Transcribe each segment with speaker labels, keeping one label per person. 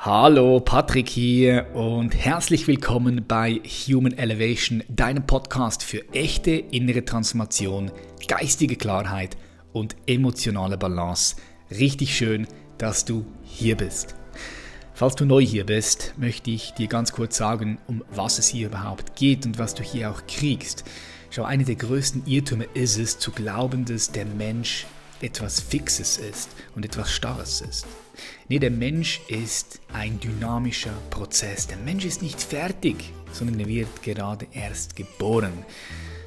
Speaker 1: Hallo, Patrick hier und herzlich willkommen bei Human Elevation, deinem Podcast für echte innere Transformation, geistige Klarheit und emotionale Balance. Richtig schön, dass du hier bist. Falls du neu hier bist, möchte ich dir ganz kurz sagen, um was es hier überhaupt geht und was du hier auch kriegst. Schau, eine der größten Irrtümer ist es, zu glauben, dass der Mensch etwas Fixes ist und etwas Starres ist. Nee, der Mensch ist ein dynamischer Prozess. Der Mensch ist nicht fertig, sondern er wird gerade erst geboren.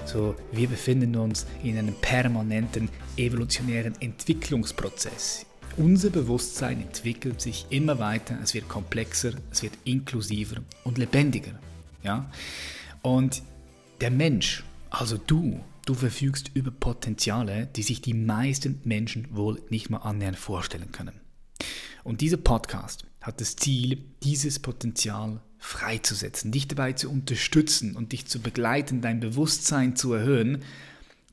Speaker 1: So, wir befinden uns in einem permanenten evolutionären Entwicklungsprozess. Unser Bewusstsein entwickelt sich immer weiter, es wird komplexer, es wird inklusiver und lebendiger. Ja? Und der Mensch, also du, du verfügst über Potenziale, die sich die meisten Menschen wohl nicht mal annähernd vorstellen können. Und dieser Podcast hat das Ziel, dieses Potenzial freizusetzen, dich dabei zu unterstützen und dich zu begleiten, dein Bewusstsein zu erhöhen,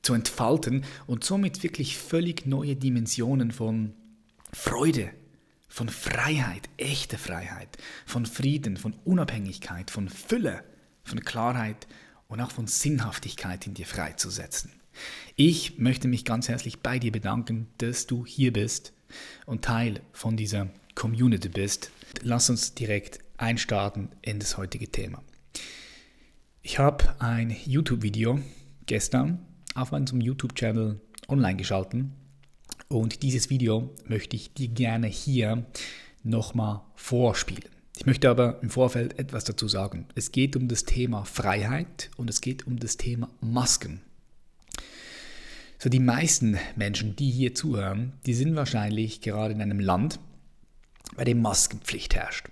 Speaker 1: zu entfalten und somit wirklich völlig neue Dimensionen von Freude, von Freiheit, echte Freiheit, von Frieden, von Unabhängigkeit, von Fülle, von Klarheit und auch von Sinnhaftigkeit in dir freizusetzen. Ich möchte mich ganz herzlich bei dir bedanken, dass du hier bist und Teil von dieser Community bist, lass uns direkt einstarten in das heutige Thema. Ich habe ein YouTube-Video gestern auf meinem YouTube-Channel online geschalten und dieses Video möchte ich dir gerne hier nochmal vorspielen. Ich möchte aber im Vorfeld etwas dazu sagen. Es geht um das Thema Freiheit und es geht um das Thema Masken. So die meisten Menschen, die hier zuhören, die sind wahrscheinlich gerade in einem Land, bei dem Maskenpflicht herrscht.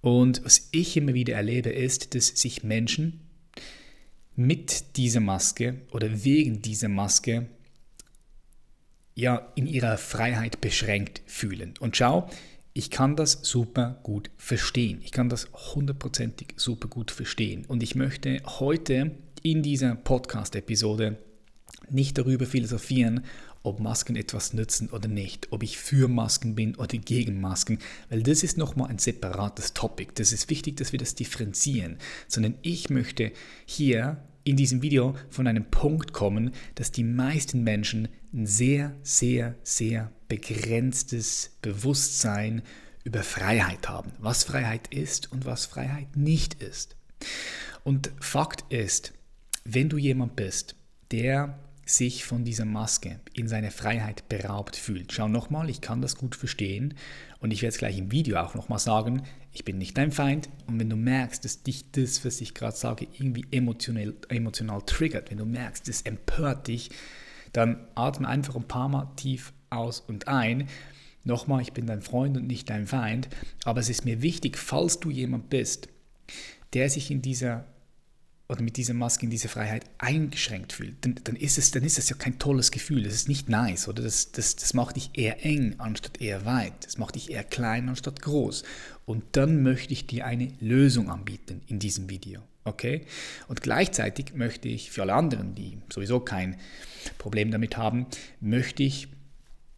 Speaker 1: Und was ich immer wieder erlebe, ist, dass sich Menschen mit dieser Maske oder wegen dieser Maske ja in ihrer Freiheit beschränkt fühlen. Und schau, ich kann das super gut verstehen. Ich kann das hundertprozentig super gut verstehen. Und ich möchte heute in dieser Podcast-Episode nicht darüber philosophieren, ob Masken etwas nützen oder nicht, ob ich für Masken bin oder gegen Masken, weil das ist nochmal ein separates Topic. Das ist wichtig, dass wir das differenzieren, sondern ich möchte hier in diesem Video von einem Punkt kommen, dass die meisten Menschen ein sehr, sehr, sehr begrenztes Bewusstsein über Freiheit haben, was Freiheit ist und was Freiheit nicht ist. Und Fakt ist, wenn du jemand bist, der sich von dieser Maske in seine Freiheit beraubt fühlt. Schau nochmal, ich kann das gut verstehen und ich werde es gleich im Video auch nochmal sagen, ich bin nicht dein Feind und wenn du merkst, dass dich das, was ich gerade sage, irgendwie emotional, emotional triggert, wenn du merkst, das empört dich, dann atme einfach ein paar Mal tief aus und ein. Nochmal, ich bin dein Freund und nicht dein Feind, aber es ist mir wichtig, falls du jemand bist, der sich in dieser oder mit dieser Maske in diese Freiheit eingeschränkt fühlt, dann, dann, ist es, dann ist es ja kein tolles Gefühl. Das ist nicht nice, oder? Das, das, das macht dich eher eng anstatt eher weit. Das macht dich eher klein anstatt groß. Und dann möchte ich dir eine Lösung anbieten in diesem Video. Okay? Und gleichzeitig möchte ich für alle anderen, die sowieso kein Problem damit haben, möchte ich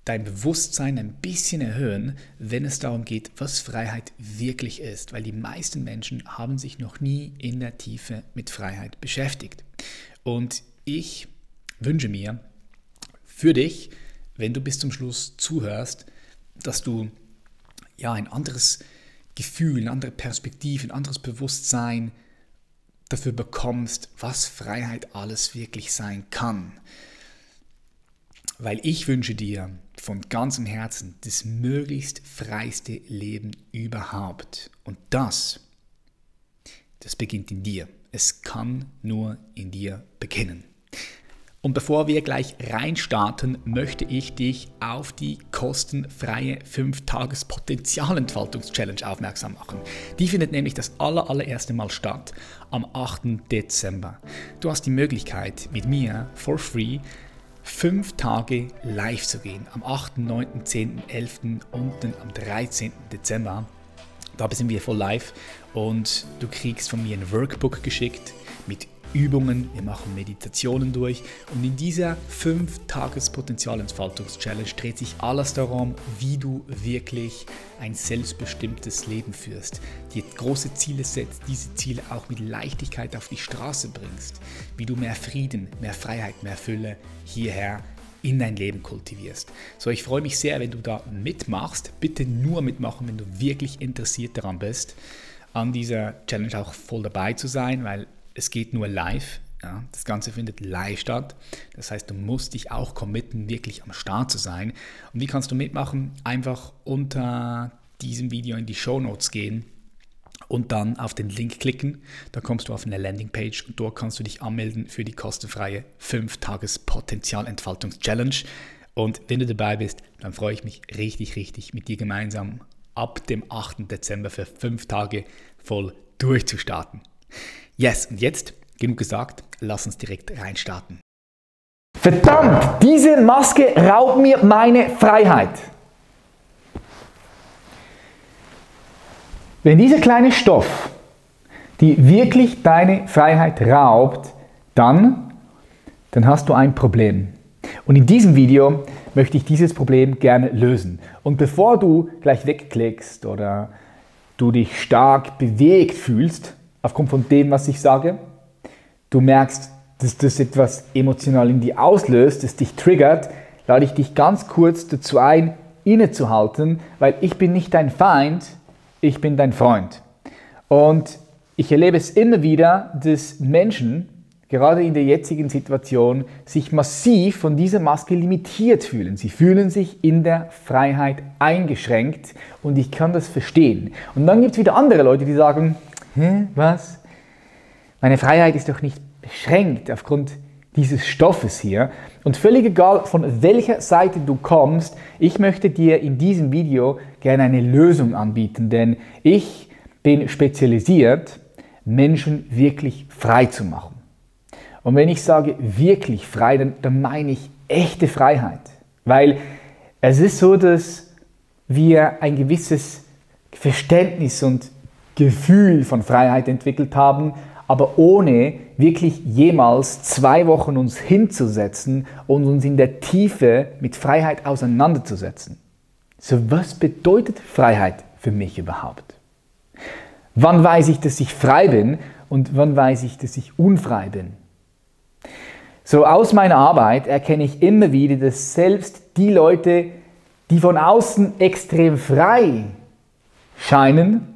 Speaker 1: dein Bewusstsein ein bisschen erhöhen, wenn es darum geht, was Freiheit wirklich ist, weil die meisten Menschen haben sich noch nie in der Tiefe mit Freiheit beschäftigt. Und ich wünsche mir für dich, wenn du bis zum Schluss zuhörst, dass du ja ein anderes Gefühl, eine andere Perspektive, ein anderes Bewusstsein dafür bekommst, was Freiheit alles wirklich sein kann weil ich wünsche dir von ganzem Herzen das möglichst freiste Leben überhaupt. Und das, das beginnt in dir. Es kann nur in dir beginnen. Und bevor wir gleich reinstarten, möchte ich dich auf die kostenfreie 5-Tages-Potenzialentfaltungs-Challenge aufmerksam machen. Die findet nämlich das aller, allererste Mal statt am 8. Dezember. Du hast die Möglichkeit, mit mir for free fünf Tage live zu gehen. Am 8., 9., 10., 11. und dann am 13. Dezember. Da sind wir voll live und du kriegst von mir ein Workbook geschickt mit Übungen, wir machen Meditationen durch und in dieser 5-Tages-Potenzialentfaltungs-Challenge dreht sich alles darum, wie du wirklich ein selbstbestimmtes Leben führst, dir große Ziele setzt, diese Ziele auch mit Leichtigkeit auf die Straße bringst, wie du mehr Frieden, mehr Freiheit, mehr Fülle hierher in dein Leben kultivierst. So, ich freue mich sehr, wenn du da mitmachst. Bitte nur mitmachen, wenn du wirklich interessiert daran bist, an dieser Challenge auch voll dabei zu sein, weil es geht nur live. Ja, das Ganze findet live statt. Das heißt, du musst dich auch committen, wirklich am Start zu sein. Und wie kannst du mitmachen? Einfach unter diesem Video in die Show Notes gehen und dann auf den Link klicken. Da kommst du auf eine Landingpage und dort kannst du dich anmelden für die kostenfreie 5-Tages-Potenzialentfaltungs-Challenge. Und wenn du dabei bist, dann freue ich mich richtig, richtig mit dir gemeinsam ab dem 8. Dezember für 5 Tage voll durchzustarten. Yes, und jetzt, genug gesagt, lass uns direkt reinstarten.
Speaker 2: Verdammt, diese Maske raubt mir meine Freiheit. Wenn dieser kleine Stoff die wirklich deine Freiheit raubt, dann, dann hast du ein Problem. Und in diesem Video möchte ich dieses Problem gerne lösen. Und bevor du gleich wegklickst oder du dich stark bewegt fühlst, aufgrund von dem, was ich sage, du merkst, dass das etwas emotional in dir auslöst, das dich triggert, lade ich dich ganz kurz dazu ein, innezuhalten, weil ich bin nicht dein Feind, ich bin dein Freund. Und ich erlebe es immer wieder, dass Menschen, gerade in der jetzigen Situation, sich massiv von dieser Maske limitiert fühlen. Sie fühlen sich in der Freiheit eingeschränkt und ich kann das verstehen. Und dann gibt es wieder andere Leute, die sagen, Hä, was? Meine Freiheit ist doch nicht beschränkt aufgrund dieses Stoffes hier. Und völlig egal, von welcher Seite du kommst, ich möchte dir in diesem Video gerne eine Lösung anbieten, denn ich bin spezialisiert, Menschen wirklich frei zu machen. Und wenn ich sage wirklich frei, dann, dann meine ich echte Freiheit. Weil es ist so, dass wir ein gewisses Verständnis und Gefühl von Freiheit entwickelt haben, aber ohne wirklich jemals zwei Wochen uns hinzusetzen und uns in der Tiefe mit Freiheit auseinanderzusetzen. So, was bedeutet Freiheit für mich überhaupt? Wann weiß ich, dass ich frei bin und wann weiß ich, dass ich unfrei bin? So aus meiner Arbeit erkenne ich immer wieder, dass selbst die Leute, die von außen extrem frei scheinen,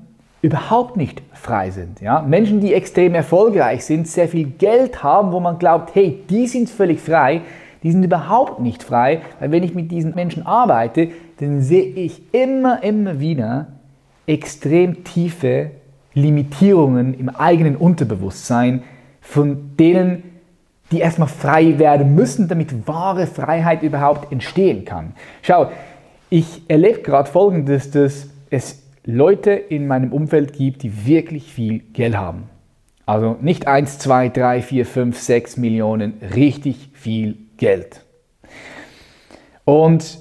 Speaker 2: überhaupt nicht frei sind. Ja? Menschen, die extrem erfolgreich sind, sehr viel Geld haben, wo man glaubt, hey, die sind völlig frei, die sind überhaupt nicht frei, weil wenn ich mit diesen Menschen arbeite, dann sehe ich immer, immer wieder extrem tiefe Limitierungen im eigenen Unterbewusstsein, von denen die erstmal frei werden müssen, damit wahre Freiheit überhaupt entstehen kann. Schau, ich erlebe gerade Folgendes, dass es Leute in meinem Umfeld gibt, die wirklich viel Geld haben. Also nicht 1, 2, 3, 4, 5, 6 Millionen, richtig viel Geld. Und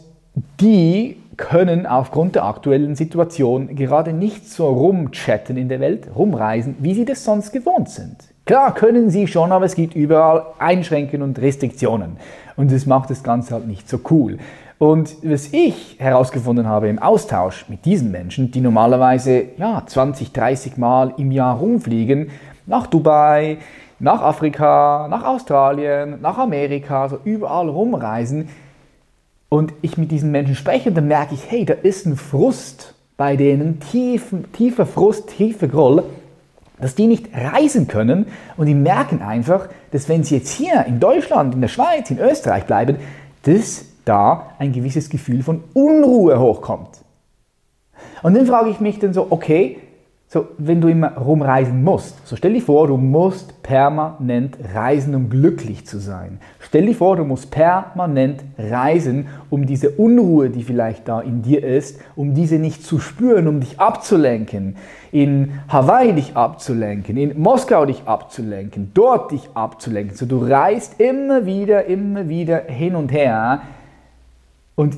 Speaker 2: die können aufgrund der aktuellen Situation gerade nicht so rumchatten in der Welt, rumreisen, wie sie das sonst gewohnt sind. Klar können sie schon, aber es gibt überall Einschränkungen und Restriktionen. Und das macht das Ganze halt nicht so cool. Und was ich herausgefunden habe im Austausch mit diesen Menschen, die normalerweise ja, 20, 30 Mal im Jahr rumfliegen, nach Dubai, nach Afrika, nach Australien, nach Amerika, so überall rumreisen, und ich mit diesen Menschen spreche, dann merke ich, hey, da ist ein Frust bei denen, tief, tiefer Frust, tiefer Groll, dass die nicht reisen können. Und die merken einfach, dass wenn sie jetzt hier in Deutschland, in der Schweiz, in Österreich bleiben, dass da ein gewisses Gefühl von Unruhe hochkommt. Und dann frage ich mich dann so, okay, so, wenn du immer rumreisen musst, so stell dir vor, du musst permanent reisen, um glücklich zu sein. Stell dir vor, du musst permanent reisen, um diese Unruhe, die vielleicht da in dir ist, um diese nicht zu spüren, um dich abzulenken, in Hawaii dich abzulenken, in Moskau dich abzulenken, dort dich abzulenken. So, du reist immer wieder, immer wieder hin und her. Und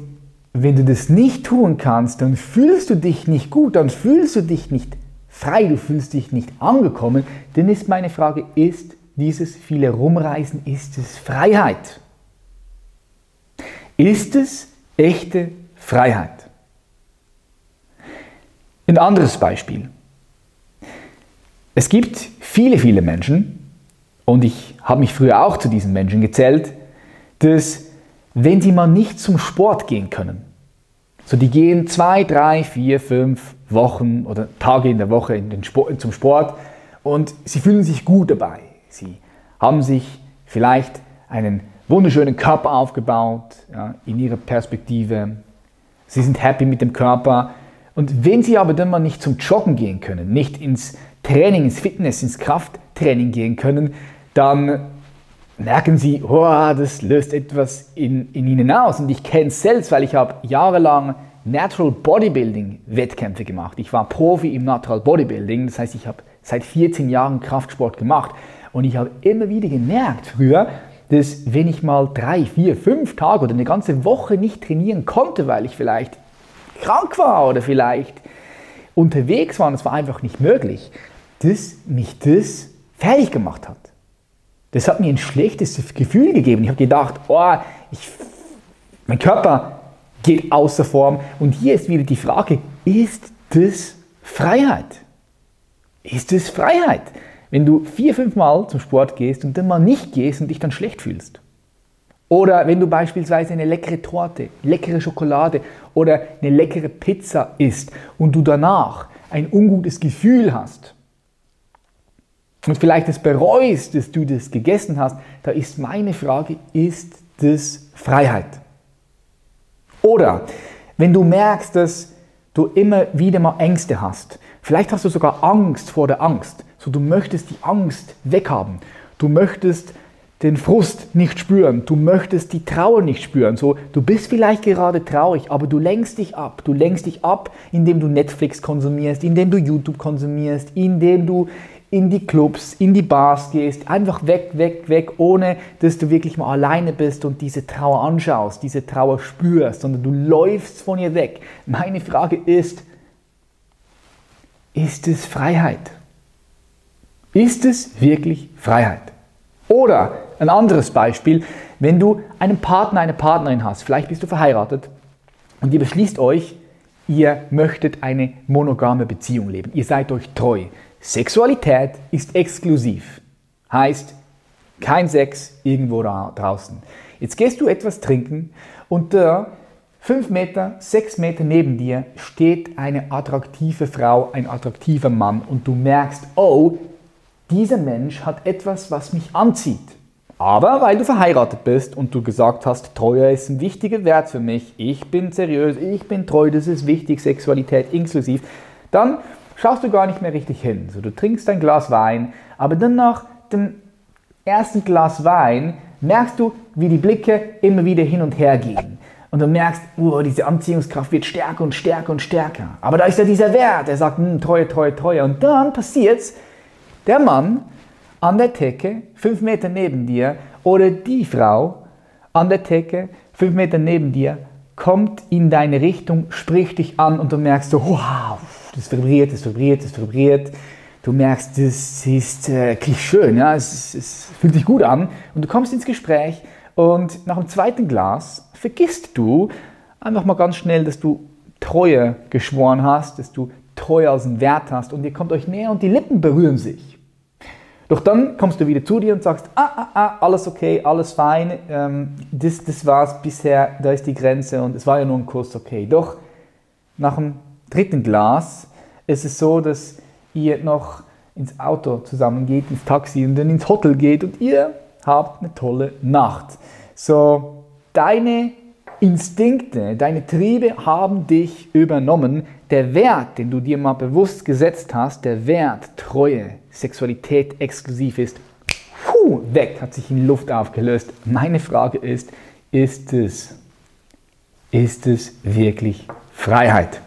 Speaker 2: wenn du das nicht tun kannst, dann fühlst du dich nicht gut, dann fühlst du dich nicht frei, du fühlst dich nicht angekommen, dann ist meine Frage, ist dieses viele Rumreisen, ist es Freiheit? Ist es echte Freiheit? Ein anderes Beispiel. Es gibt viele, viele Menschen, und ich habe mich früher auch zu diesen Menschen gezählt, dass wenn sie mal nicht zum Sport gehen können, so die gehen zwei, drei, vier, fünf Wochen oder Tage in der Woche in den Sport, zum Sport und sie fühlen sich gut dabei. Sie haben sich vielleicht einen wunderschönen Körper aufgebaut ja, in ihrer Perspektive. Sie sind happy mit dem Körper. Und wenn sie aber dann mal nicht zum Joggen gehen können, nicht ins Training, ins Fitness, ins Krafttraining gehen können, dann merken sie, oh, das löst etwas in, in ihnen aus. Und ich kenne es selbst, weil ich habe jahrelang Natural Bodybuilding Wettkämpfe gemacht. Ich war Profi im Natural Bodybuilding, das heißt, ich habe seit 14 Jahren Kraftsport gemacht. Und ich habe immer wieder gemerkt früher, dass wenn ich mal drei, vier, fünf Tage oder eine ganze Woche nicht trainieren konnte, weil ich vielleicht krank war oder vielleicht unterwegs war und es war einfach nicht möglich, dass mich das fertig gemacht hat. Das hat mir ein schlechtes Gefühl gegeben. Ich habe gedacht, oh, ich, mein Körper geht außer Form. Und hier ist wieder die Frage, ist das Freiheit? Ist das Freiheit? Wenn du vier, fünf Mal zum Sport gehst und dann mal nicht gehst und dich dann schlecht fühlst. Oder wenn du beispielsweise eine leckere Torte, leckere Schokolade oder eine leckere Pizza isst und du danach ein ungutes Gefühl hast und vielleicht es bereust, dass du das gegessen hast, da ist meine Frage, ist das Freiheit? Oder wenn du merkst, dass du immer wieder mal Ängste hast, vielleicht hast du sogar Angst vor der Angst, so du möchtest die Angst weghaben, du möchtest den Frust nicht spüren, du möchtest die Trauer nicht spüren. So, du bist vielleicht gerade traurig, aber du lenkst dich ab. Du lenkst dich ab, indem du Netflix konsumierst, indem du YouTube konsumierst, indem du in die Clubs, in die Bars gehst, einfach weg, weg, weg, ohne dass du wirklich mal alleine bist und diese Trauer anschaust, diese Trauer spürst, sondern du läufst von ihr weg. Meine Frage ist, ist es Freiheit? Ist es wirklich Freiheit? Oder ein anderes Beispiel, wenn du einen Partner, eine Partnerin hast, vielleicht bist du verheiratet und ihr beschließt euch, ihr möchtet eine monogame Beziehung leben, ihr seid euch treu. Sexualität ist exklusiv, heißt kein Sex irgendwo da draußen. Jetzt gehst du etwas trinken und da fünf Meter, sechs Meter neben dir steht eine attraktive Frau, ein attraktiver Mann und du merkst, oh, dieser Mensch hat etwas, was mich anzieht. Aber weil du verheiratet bist und du gesagt hast, Treue ist ein wichtiger Wert für mich, ich bin seriös, ich bin treu, das ist wichtig, Sexualität inklusiv, dann schaust du gar nicht mehr richtig hin. So, du trinkst ein Glas Wein, aber dann nach dem ersten Glas Wein merkst du, wie die Blicke immer wieder hin und her gehen. Und du merkst, oh, diese Anziehungskraft wird stärker und stärker und stärker. Aber da ist ja dieser Wert, der sagt, Treue, Treue, Treue. Und dann passiert's, der Mann an der Theke, fünf Meter neben dir, oder die Frau an der Theke, fünf Meter neben dir, kommt in deine Richtung, spricht dich an und du merkst so, wow, das vibriert, das vibriert, das vibriert. Du merkst, das ist äh, schön, ja? Es, es, fühlt sich gut an und du kommst ins Gespräch und nach dem zweiten Glas vergisst du einfach mal ganz schnell, dass du Treue geschworen hast, dass du Treue als einen Wert hast und ihr kommt euch näher und die Lippen berühren sich. Doch dann kommst du wieder zu dir und sagst, ah, ah, ah, alles okay, alles fein, ähm, das, das war's bisher, da ist die Grenze und es war ja nur ein Kurs, okay. Doch nach dem dritten Glas ist es so, dass ihr noch ins Auto zusammen geht, ins Taxi und dann ins Hotel geht und ihr habt eine tolle Nacht. So, deine Instinkte, deine Triebe haben dich übernommen. Der Wert, den du dir mal bewusst gesetzt hast, der Wert Treue, Sexualität exklusiv ist, puh, weg, hat sich in Luft aufgelöst. Meine Frage ist, ist es, ist es wirklich Freiheit?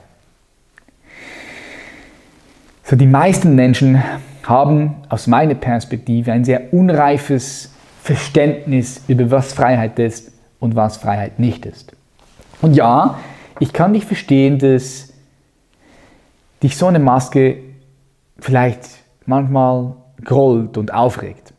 Speaker 2: So, die meisten Menschen haben aus meiner Perspektive ein sehr unreifes Verständnis über was Freiheit ist und was Freiheit nicht ist. Und ja, ich kann nicht verstehen, dass dich so eine Maske vielleicht manchmal grollt und aufregt.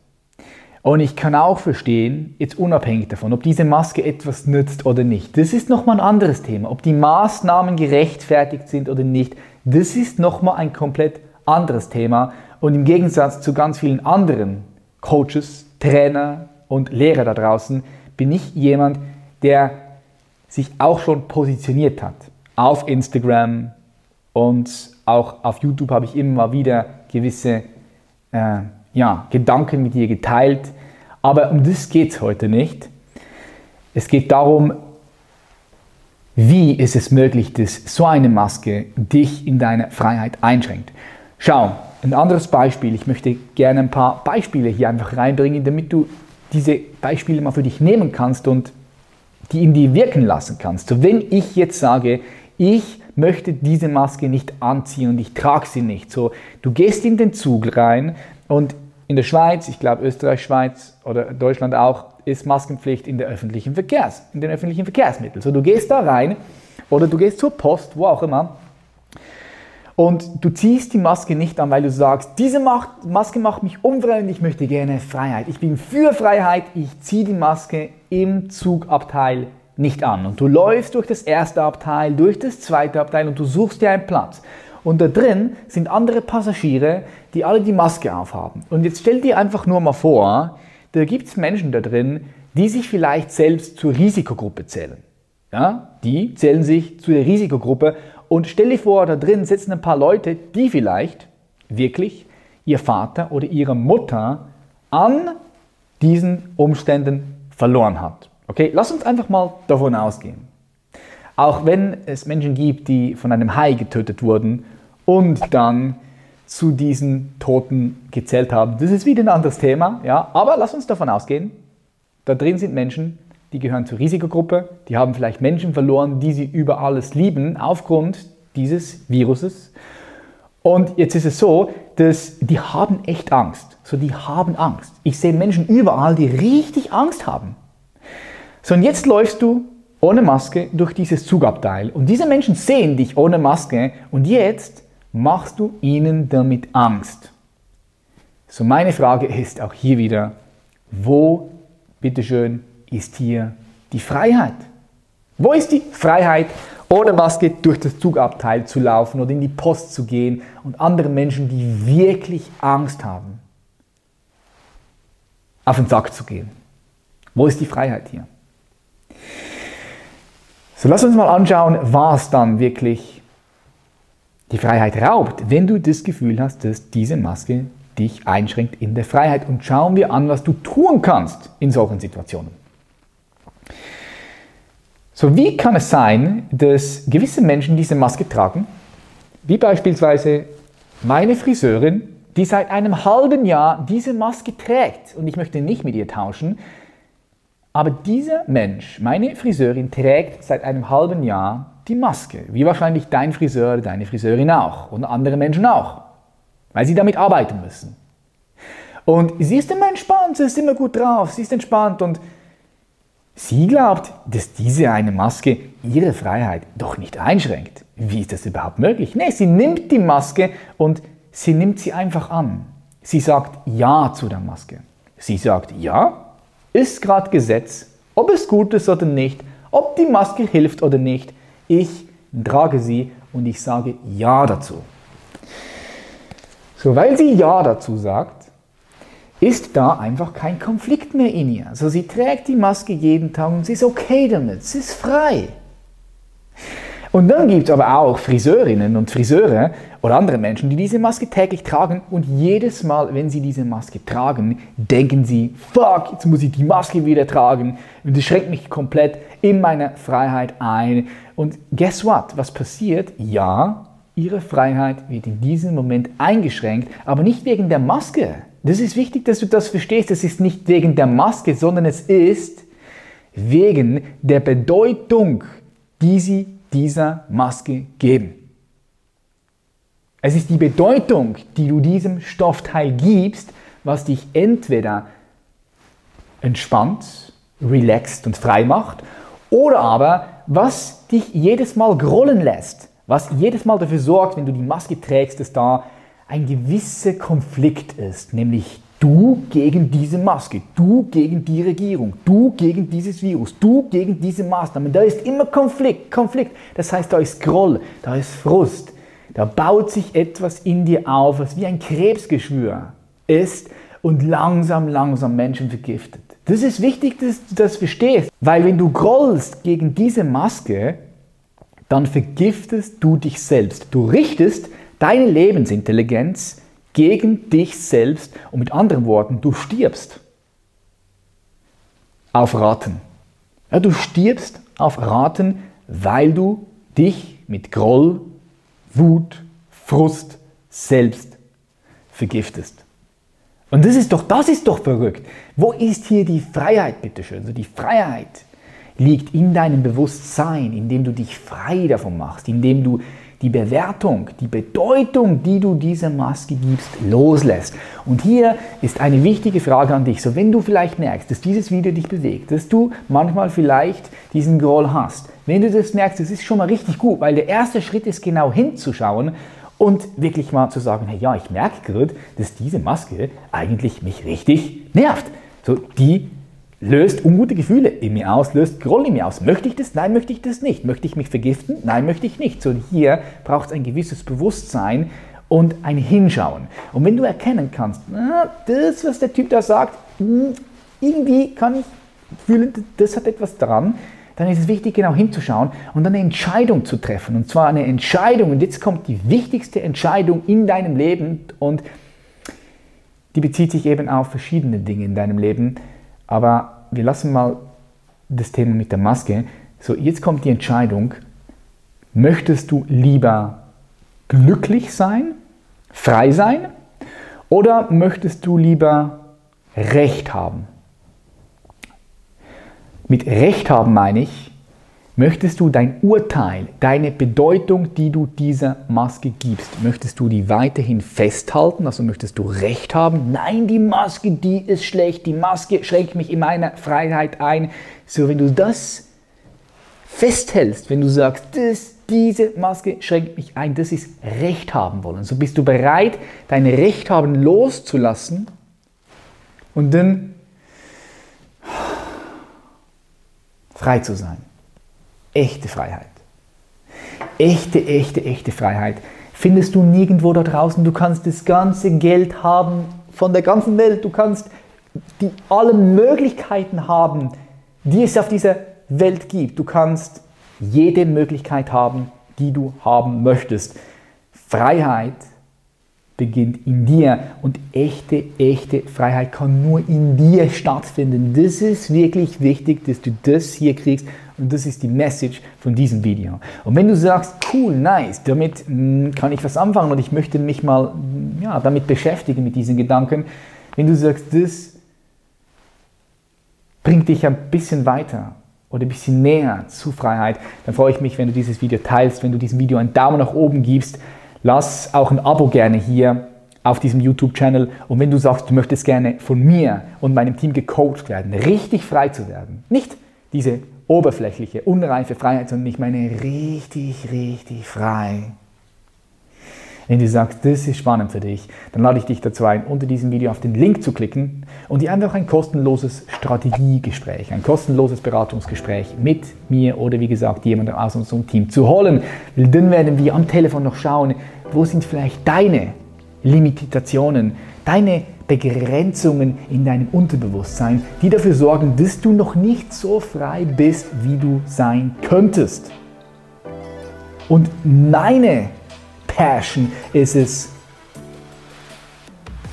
Speaker 2: Und ich kann auch verstehen, jetzt unabhängig davon, ob diese Maske etwas nützt oder nicht. Das ist nochmal ein anderes Thema. Ob die Maßnahmen gerechtfertigt sind oder nicht, das ist nochmal ein komplett anderes Thema. Und im Gegensatz zu ganz vielen anderen Coaches, Trainer und Lehrer da draußen, bin ich jemand, der sich auch schon positioniert hat. Auf Instagram und auch auf YouTube habe ich immer wieder gewisse äh, ja, Gedanken mit dir geteilt. Aber um das geht es heute nicht. Es geht darum, wie ist es möglich, dass so eine Maske dich in deiner Freiheit einschränkt. Schau, ein anderes Beispiel. Ich möchte gerne ein paar Beispiele hier einfach reinbringen, damit du diese Beispiele mal für dich nehmen kannst und die in dir wirken lassen kannst. So, wenn ich jetzt sage, ich möchte diese Maske nicht anziehen und ich trage sie nicht. So, du gehst in den Zug rein und in der Schweiz, ich glaube Österreich, Schweiz oder Deutschland auch, ist Maskenpflicht in, öffentlichen Verkehrs, in den öffentlichen Verkehrsmitteln. So, du gehst da rein oder du gehst zur Post, wo auch immer, und du ziehst die Maske nicht an, weil du sagst, diese Maske macht mich unfrei ich möchte gerne Freiheit. Ich bin für Freiheit, ich ziehe die Maske im Zugabteil nicht an. Und du läufst durch das erste Abteil, durch das zweite Abteil und du suchst dir einen Platz. Und da drin sind andere Passagiere, die alle die Maske aufhaben. Und jetzt stell dir einfach nur mal vor, da gibt es Menschen da drin, die sich vielleicht selbst zur Risikogruppe zählen. Ja, die zählen sich zu der Risikogruppe und stell dir vor, da drin sitzen ein paar Leute, die vielleicht wirklich ihr Vater oder ihre Mutter an diesen Umständen verloren hat. Okay, lass uns einfach mal davon ausgehen. Auch wenn es Menschen gibt, die von einem Hai getötet wurden und dann zu diesen Toten gezählt haben. Das ist wieder ein anderes Thema, ja. Aber lass uns davon ausgehen, da drin sind Menschen, die gehören zur Risikogruppe, die haben vielleicht Menschen verloren, die sie über alles lieben, aufgrund dieses Viruses. Und jetzt ist es so, dass die haben echt Angst. So, die haben Angst. Ich sehe Menschen überall, die richtig Angst haben. So, und jetzt läufst du ohne Maske durch dieses Zugabteil und diese Menschen sehen dich ohne Maske und jetzt machst du ihnen damit Angst. So, meine Frage ist auch hier wieder, wo, bitteschön, ist hier die Freiheit? Wo ist die Freiheit, ohne Maske durch das Zugabteil zu laufen oder in die Post zu gehen und anderen Menschen, die wirklich Angst haben, auf den Sack zu gehen? Wo ist die Freiheit hier? So, lass uns mal anschauen, was dann wirklich die Freiheit raubt, wenn du das Gefühl hast, dass diese Maske dich einschränkt in der Freiheit. Und schauen wir an, was du tun kannst in solchen Situationen. So, wie kann es sein, dass gewisse Menschen diese Maske tragen? Wie beispielsweise meine Friseurin, die seit einem halben Jahr diese Maske trägt. Und ich möchte nicht mit ihr tauschen. Aber dieser Mensch, meine Friseurin, trägt seit einem halben Jahr die Maske. Wie wahrscheinlich dein Friseur, deine Friseurin auch. Und andere Menschen auch. Weil sie damit arbeiten müssen. Und sie ist immer entspannt, sie ist immer gut drauf, sie ist entspannt und Sie glaubt, dass diese eine Maske ihre Freiheit doch nicht einschränkt. Wie ist das überhaupt möglich? Nee, sie nimmt die Maske und sie nimmt sie einfach an. Sie sagt Ja zu der Maske. Sie sagt Ja, ist gerade Gesetz, ob es gut ist oder nicht, ob die Maske hilft oder nicht. Ich trage sie und ich sage Ja dazu. So, weil sie Ja dazu sagt, ist da einfach kein Konflikt mehr in ihr. Also sie trägt die Maske jeden Tag und sie ist okay damit, sie ist frei. Und dann gibt es aber auch Friseurinnen und Friseure oder andere Menschen, die diese Maske täglich tragen und jedes Mal, wenn sie diese Maske tragen, denken sie, fuck, jetzt muss ich die Maske wieder tragen das schränkt mich komplett in meiner Freiheit ein. Und guess what? Was passiert? Ja, ihre Freiheit wird in diesem Moment eingeschränkt, aber nicht wegen der Maske. Das ist wichtig, dass du das verstehst. Es ist nicht wegen der Maske, sondern es ist wegen der Bedeutung, die sie dieser Maske geben. Es ist die Bedeutung, die du diesem Stoffteil gibst, was dich entweder entspannt, relaxed und frei macht oder aber was dich jedes Mal grollen lässt, was jedes Mal dafür sorgt, wenn du die Maske trägst, dass da ein gewisser Konflikt ist, nämlich Du gegen diese Maske, du gegen die Regierung, du gegen dieses Virus, du gegen diese Maßnahmen. Da ist immer Konflikt, Konflikt. Das heißt, da ist Groll, da ist Frust. Da baut sich etwas in dir auf, was wie ein Krebsgeschwür ist und langsam, langsam Menschen vergiftet. Das ist wichtig, dass du das verstehst, weil wenn du grollst gegen diese Maske, dann vergiftest du dich selbst. Du richtest deine Lebensintelligenz gegen dich selbst und mit anderen Worten, du stirbst auf Raten. Ja, du stirbst auf Raten, weil du dich mit Groll, Wut, Frust selbst vergiftest. Und das ist doch, das ist doch verrückt. Wo ist hier die Freiheit, bitteschön? Also die Freiheit liegt in deinem Bewusstsein, indem du dich frei davon machst, indem du die Bewertung, die Bedeutung, die du dieser Maske gibst, loslässt. Und hier ist eine wichtige Frage an dich. So, wenn du vielleicht merkst, dass dieses Video dich bewegt, dass du manchmal vielleicht diesen Groll hast, wenn du das merkst, das ist schon mal richtig gut, weil der erste Schritt ist genau hinzuschauen und wirklich mal zu sagen, hey, ja, ich merke gerade, dass diese Maske eigentlich mich richtig nervt. So, die löst ungute Gefühle in mir aus, löst Groll in mir aus. Möchte ich das? Nein, möchte ich das nicht. Möchte ich mich vergiften? Nein, möchte ich nicht. So hier braucht es ein gewisses Bewusstsein und ein Hinschauen. Und wenn du erkennen kannst, na, das, was der Typ da sagt, hm, irgendwie kann ich fühlen, das hat etwas dran, dann ist es wichtig, genau hinzuschauen und dann eine Entscheidung zu treffen. Und zwar eine Entscheidung, und jetzt kommt die wichtigste Entscheidung in deinem Leben und die bezieht sich eben auf verschiedene Dinge in deinem Leben. Aber wir lassen mal das Thema mit der Maske. So, jetzt kommt die Entscheidung. Möchtest du lieber glücklich sein, frei sein oder möchtest du lieber Recht haben? Mit Recht haben meine ich, Möchtest du dein Urteil, deine Bedeutung, die du dieser Maske gibst, möchtest du die weiterhin festhalten? Also möchtest du Recht haben? Nein, die Maske, die ist schlecht. Die Maske schränkt mich in meiner Freiheit ein. So, wenn du das festhältst, wenn du sagst, das, diese Maske schränkt mich ein, das ist Recht haben wollen. So bist du bereit, dein Recht haben loszulassen und dann frei zu sein echte Freiheit. Echte, echte, echte Freiheit findest du nirgendwo da draußen. Du kannst das ganze Geld haben von der ganzen Welt. Du kannst die, alle Möglichkeiten haben, die es auf dieser Welt gibt. Du kannst jede Möglichkeit haben, die du haben möchtest. Freiheit beginnt in dir und echte, echte Freiheit kann nur in dir stattfinden. Das ist wirklich wichtig, dass du das hier kriegst und das ist die Message von diesem Video. Und wenn du sagst, cool, nice, damit mh, hm, kann ich was anfangen und ich möchte mich mal ja, damit beschäftigen, mit diesen Gedanken, wenn du sagst, das bringt dich ein bisschen weiter oder ein bisschen näher zu Freiheit, dann freue ich mich, wenn du dieses Video teilst, wenn du diesem Video einen Daumen nach oben gibst, lass auch ein Abo gerne hier auf diesem YouTube-Channel. Und wenn du sagst, du möchtest gerne von mir und meinem Team gecoacht werden, richtig frei zu werden, nicht diese oberflächliche, unreife Freiheit, sondern ich meine richtig, richtig frei. Wenn du sagst, das ist spannend für dich, dann lade ich dich dazu ein, unter diesem Video auf den Link zu klicken und dir einfach ein kostenloses Strategiegespräch, ein kostenloses Beratungsgespräch mit mir oder wie gesagt jemandem aus unserem Team zu holen. Dann werden wir am Telefon noch schauen, wo sind vielleicht deine Limitationen, deine Begrenzungen in deinem Unterbewusstsein, die dafür sorgen, dass du noch nicht so frei bist, wie du sein könntest. Und meine Passion ist es,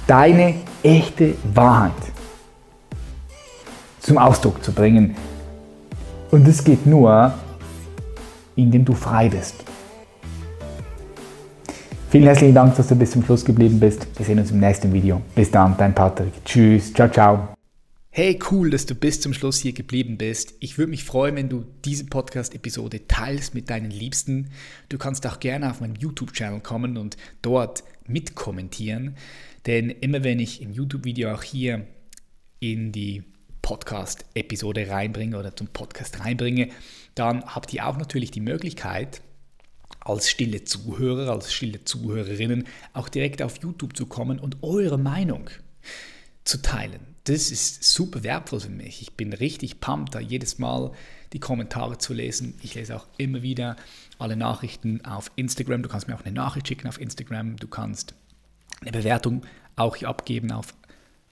Speaker 2: deine echte Wahrheit zum Ausdruck zu bringen. Und das geht nur, indem du frei bist. Vielen herzlichen Dank, dass du bis zum Schluss geblieben bist. Wir sehen uns im nächsten Video. Bis dann, dein Patrick. Tschüss. Ciao, ciao.
Speaker 1: Hey, cool, dass du bis zum Schluss hier geblieben bist. Ich würde mich freuen, wenn du diese Podcast-Episode teilst mit deinen Liebsten. Du kannst auch gerne auf meinen YouTube-Channel kommen und dort mitkommentieren. Denn immer wenn ich ein YouTube-Video auch hier in die Podcast-Episode reinbringe oder zum Podcast reinbringe, dann habt ihr auch natürlich die Möglichkeit, als stille Zuhörer, als stille Zuhörerinnen auch direkt auf YouTube zu kommen und eure Meinung zu teilen. Das ist super wertvoll für mich. Ich bin richtig pumped, da jedes Mal die Kommentare zu lesen. Ich lese auch immer wieder alle Nachrichten auf Instagram. Du kannst mir auch eine Nachricht schicken auf Instagram. Du kannst eine Bewertung auch hier abgeben auf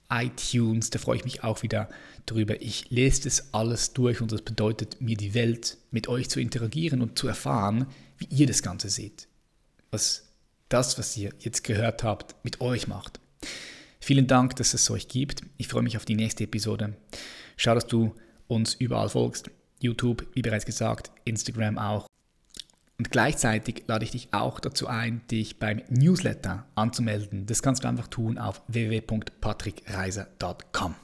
Speaker 1: iTunes. Da freue ich mich auch wieder drüber. Ich lese das alles durch und das bedeutet mir die Welt, mit euch zu interagieren und zu erfahren, wie ihr das Ganze seht. Was das, was ihr jetzt gehört habt, mit euch macht. Vielen Dank, dass es euch gibt. Ich freue mich auf die nächste Episode. Schau, dass du uns überall folgst. YouTube, wie bereits gesagt, Instagram auch. Und gleichzeitig lade ich dich auch dazu ein, dich beim Newsletter anzumelden. Das kannst du einfach tun auf www.patrickreiser.com.